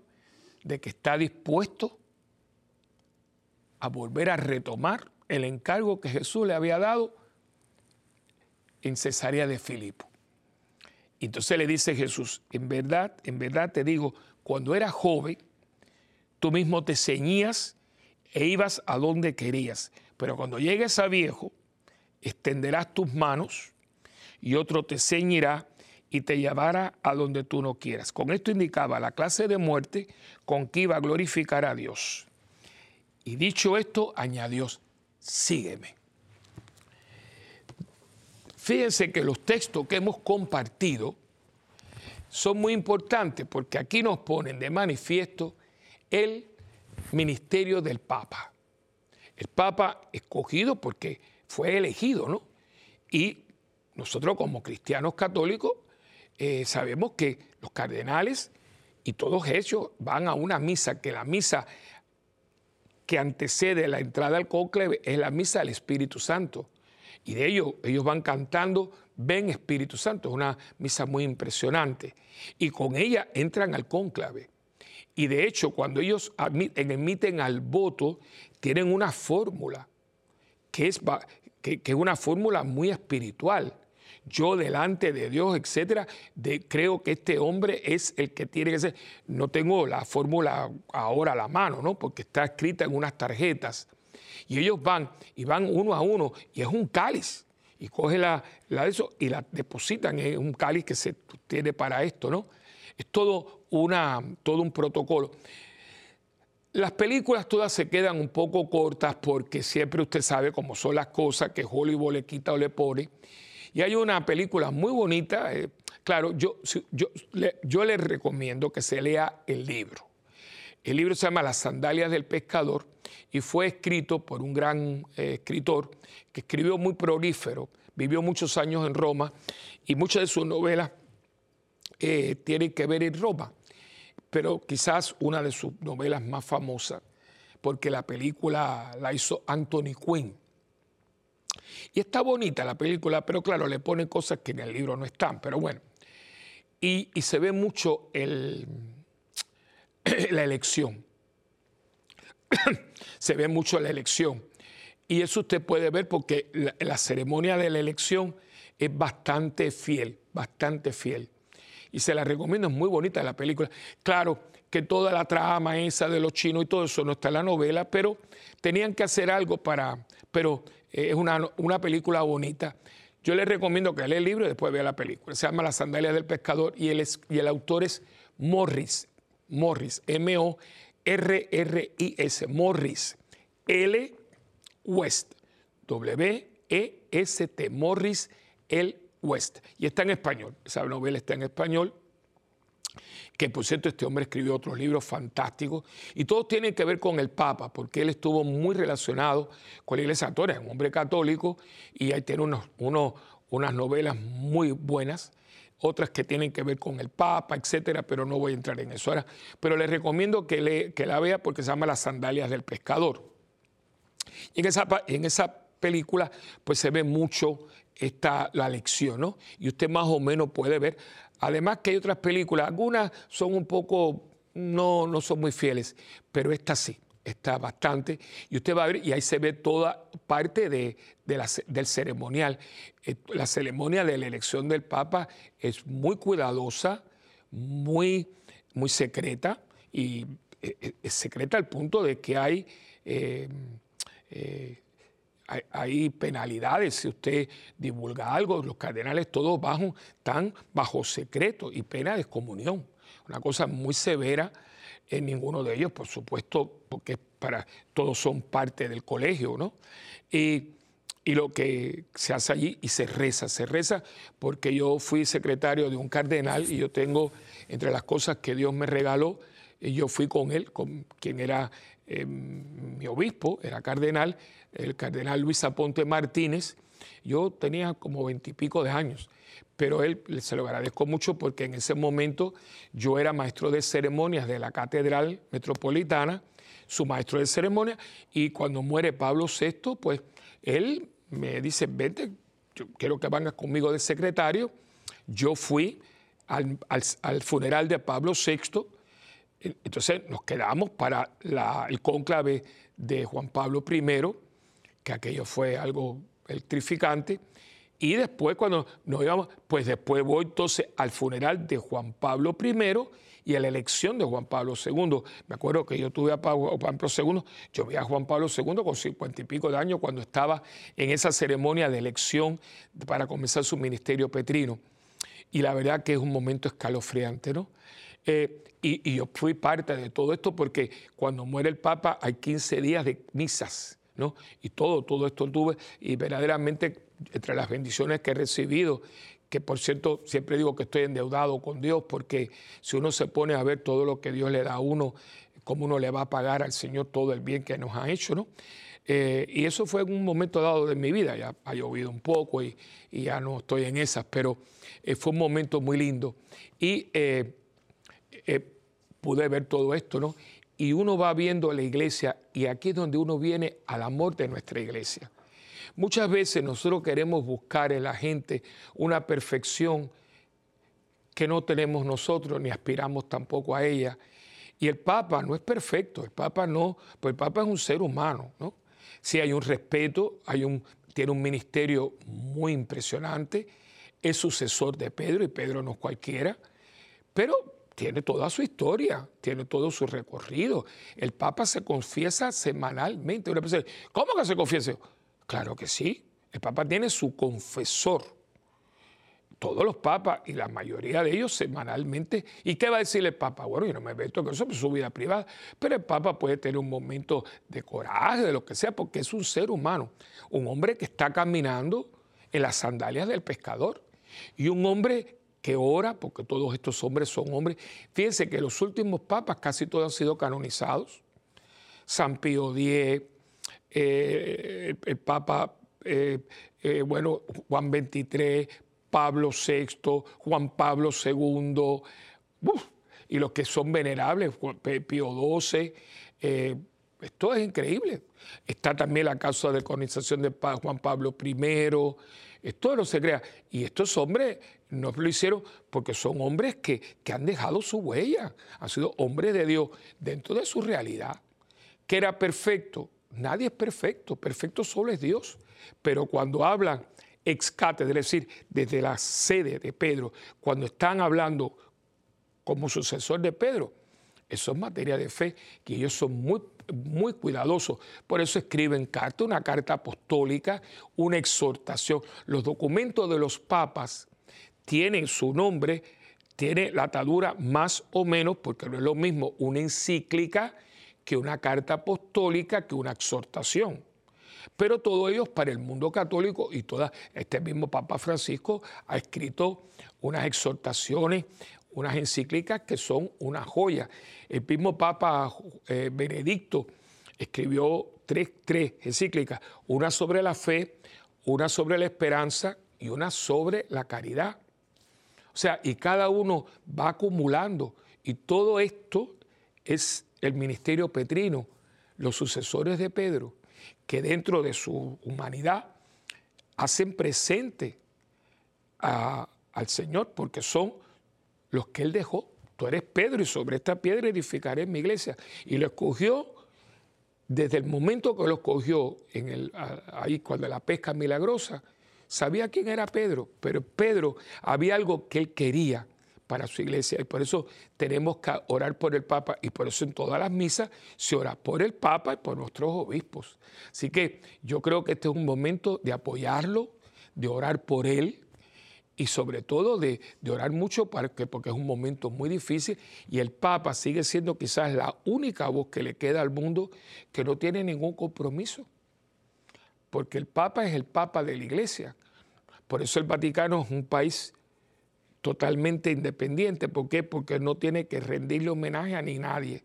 de que está dispuesto a volver a retomar el encargo que Jesús le había dado en Cesarea de Filipo. Entonces le dice Jesús, en verdad, en verdad te digo, cuando eras joven, tú mismo te ceñías e ibas a donde querías. Pero cuando llegues a viejo, extenderás tus manos y otro te ceñirá y te llevará a donde tú no quieras. Con esto indicaba la clase de muerte con que iba a glorificar a Dios. Y dicho esto, añadió, sígueme. Fíjense que los textos que hemos compartido son muy importantes porque aquí nos ponen de manifiesto el ministerio del Papa. El Papa escogido porque fue elegido, ¿no? Y nosotros como cristianos católicos eh, sabemos que los cardenales y todos ellos van a una misa, que la misa que antecede la entrada al conclave es la misa del Espíritu Santo. Y de ello ellos van cantando ven Espíritu Santo. Es una misa muy impresionante. Y con ella entran al cónclave. Y de hecho, cuando ellos emiten al voto, tienen una fórmula, que es, que, es una fórmula muy espiritual. Yo delante de Dios, etcétera, creo que este hombre es el que tiene que ser. No tengo la fórmula ahora a la mano, ¿no? Porque está escrita en unas tarjetas. Y ellos van, y van uno a uno, y es un cáliz. Y coge la, la de eso y la depositan en un cáliz que se tiene para esto, ¿no? Es todo, una, todo un protocolo. Las películas todas se quedan un poco cortas porque siempre usted sabe cómo son las cosas que Hollywood le quita o le pone. Y hay una película muy bonita, eh, claro, yo, yo, le, yo les recomiendo que se lea el libro. El libro se llama Las sandalias del pescador y fue escrito por un gran eh, escritor que escribió muy prolífero, vivió muchos años en Roma y muchas de sus novelas eh, tiene que ver en Roma, pero quizás una de sus novelas más famosas, porque la película la hizo Anthony Quinn. Y está bonita la película, pero claro, le pone cosas que en el libro no están, pero bueno. Y, se ve mucho la elección. se ve mucho la elección. Y eso usted puede ver porque la ceremonia de la elección es bastante fiel, bastante fiel y se la recomiendo, es muy bonita la película. Claro que toda la trama esa de los chinos y todo eso no está en la novela, pero tenían que hacer algo para, pero eh, es una, una película bonita. Yo les recomiendo que lea el libro y después vea la película. Se llama Las sandalias del pescador y el, y el autor es Morris, Morris, M-O-R-R-I-S, Morris, L. West, W-E-S-T, Morris L. West. Y está en español, esa novela está en español, que por cierto este hombre escribió otros libros fantásticos y todos tienen que ver con el Papa, porque él estuvo muy relacionado con la Iglesia Católica, es un hombre católico y ahí tiene unos, unas novelas muy buenas, otras que tienen que ver con el Papa, etcétera, pero no voy a entrar en eso ahora. Pero les recomiendo que, la vea porque se llama Las Sandalias del Pescador. Y en esa, en esa película pues se ve mucho está la lección, ¿no? Y usted más o menos puede ver. Además que hay otras películas, algunas son un poco, no, no son muy fieles, pero esta sí, está bastante. Y usted va a ver, y ahí se ve toda parte de, del ceremonial. Eh, la ceremonia de la elección del Papa es muy cuidadosa, muy, muy secreta, y eh, es secreta al punto de que hay... Eh, hay, penalidades si usted divulga algo. Los cardenales todos bajo, están bajo secreto y pena de excomunión. Una cosa muy severa en ninguno de ellos, por supuesto, porque para, todos son parte del colegio, ¿no? Y, lo que se hace allí y se reza, se reza porque yo fui secretario de un cardenal y yo tengo, entre las cosas que Dios me regaló, yo fui con él, con quien era eh, mi obispo, era cardenal, el cardenal Luis Aponte Martínez. Yo tenía como veintipico de años, pero él se lo agradezco mucho porque en ese momento yo era maestro de ceremonias de la Catedral Metropolitana, su maestro de ceremonias, y cuando muere Pablo VI, pues él me dice, vente, yo quiero que vengas conmigo de secretario. Yo fui al, al funeral de Pablo VI, entonces nos quedamos para el cónclave de Juan Pablo I, que aquello fue algo electrificante. Y después, cuando nos íbamos, pues después voy entonces al funeral de Juan Pablo I y a la elección de Juan Pablo II. Me acuerdo que yo tuve a Juan Pablo II, yo vi a Juan Pablo II con cincuenta y pico de años cuando estaba en esa ceremonia de elección para comenzar su ministerio petrino. Y la verdad que es un momento escalofriante, ¿no? Eh, y, yo fui parte de todo esto porque cuando muere el Papa hay 15 días de misas, ¿no? Y todo, todo esto tuve, y verdaderamente entre las bendiciones que he recibido, que por cierto siempre digo que estoy endeudado con Dios, porque si uno se pone a ver todo lo que Dios le da a uno, cómo uno le va a pagar al Señor todo el bien que nos ha hecho, ¿no? Eh, y eso fue en un momento dado de mi vida, ya ha llovido un poco y, ya no estoy en esas, pero eh, fue un momento muy lindo. Y eh, pude ver todo esto, ¿no? Y uno va viendo la iglesia y aquí es donde uno viene al amor de nuestra iglesia. Muchas veces nosotros queremos buscar en la gente una perfección que no tenemos nosotros ni aspiramos tampoco a ella. Y el Papa no es perfecto, el Papa no, pues el Papa es un ser humano, ¿no? Sí hay un respeto, hay un, tiene un ministerio muy impresionante, es sucesor de Pedro y Pedro no es cualquiera, pero tiene toda su historia, tiene todo su recorrido. El Papa se confiesa semanalmente. Una persona, ¿cómo que se confiesa? Claro que sí. El Papa tiene su confesor. Todos los papas y la mayoría de ellos semanalmente. ¿Y qué va a decir el Papa? Bueno, yo no me meto con eso, es su vida privada. Pero el Papa puede tener un momento de coraje, de lo que sea, porque es un ser humano. Un hombre que está caminando en las sandalias del pescador. Y un hombre que ora, porque todos estos hombres son hombres. Fíjense que los últimos papas casi todos han sido canonizados. San Pío X, eh, el, Papa, eh, eh, bueno, Juan XXIII, Pablo VI, Juan Pablo II, y los que son venerables, Pío XII. esto es increíble. Está también la causa de canonización de Juan Pablo I. Esto no se crea. Y estos hombres no lo hicieron porque son hombres que, que han dejado su huella, han sido hombres de Dios dentro de su realidad. Que era perfecto, nadie es perfecto, perfecto solo es Dios. Pero cuando hablan ex cátedra, es decir, desde la sede de Pedro, cuando están hablando como sucesor de Pedro, eso es materia de fe, que ellos son muy, muy cuidadosos. Por eso escriben carta, una carta apostólica, una exhortación. Los documentos de los papas tienen su nombre, tiene la atadura más o menos, porque no es lo mismo una encíclica que una carta apostólica, que una exhortación. Pero todo ello para el mundo católico y toda, este mismo Papa Francisco ha escrito unas exhortaciones, unas encíclicas que son una joya. El mismo Papa eh, Benedicto escribió tres, tres encíclicas, una sobre la fe, una sobre la esperanza y una sobre la caridad. O sea, y cada uno va acumulando. Y todo esto es el ministerio petrino, los sucesores de Pedro, que dentro de su humanidad hacen presente al Señor, porque son los que Él dejó. Tú eres Pedro y sobre esta piedra edificaré mi iglesia. Y lo escogió desde el momento que lo escogió en el, ahí cuando la pesca milagrosa, sabía quién era Pedro, pero Pedro había algo que él quería para su iglesia y por eso tenemos que orar por el Papa y por eso en todas las misas se ora por el Papa y por nuestros obispos. Así que yo creo que este es un momento de apoyarlo, de orar por él y sobre todo de, orar mucho porque, porque es un momento muy difícil y el Papa sigue siendo quizás la única voz que le queda al mundo que no tiene ningún compromiso porque el Papa es el Papa de la Iglesia. Por eso el Vaticano es un país totalmente independiente. ¿Por qué? Porque no tiene que rendirle homenaje a ni nadie.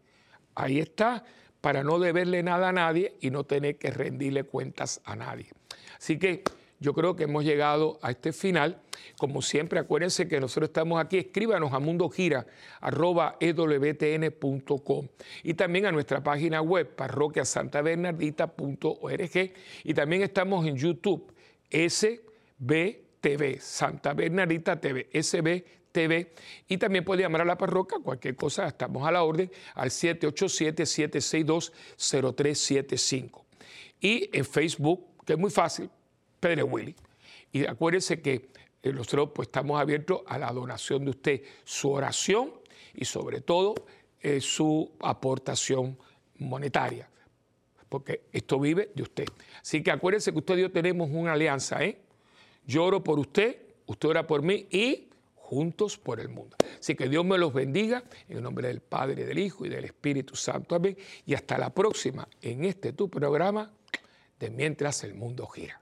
Ahí está para no deberle nada a nadie y no tener que rendirle cuentas a nadie. Así que yo creo que hemos llegado a este final. Como siempre, acuérdense que nosotros estamos aquí. Escríbanos a mundogira.ewtn.com y también a nuestra página web parroquiasantabernardita.org y también estamos en YouTube, SBTV, Santa Bernardita TV, SBTV. Y también puede llamar a la parroquia, cualquier cosa, estamos a la orden, al 787-762-0375. Y en Facebook, que es muy fácil, Pedro Willy. Y acuérdense que eh, nosotros pues, estamos abiertos a la donación de usted, su oración y sobre todo eh, su aportación monetaria, porque esto vive de usted. Así que acuérdense que usted y yo tenemos una alianza, ¿eh? Yo oro por usted, usted ora por mí y juntos por el mundo. Así que Dios me los bendiga en el nombre del Padre, del Hijo y del Espíritu Santo. Amén. Y hasta la próxima en este tu programa de Mientras el Mundo Gira.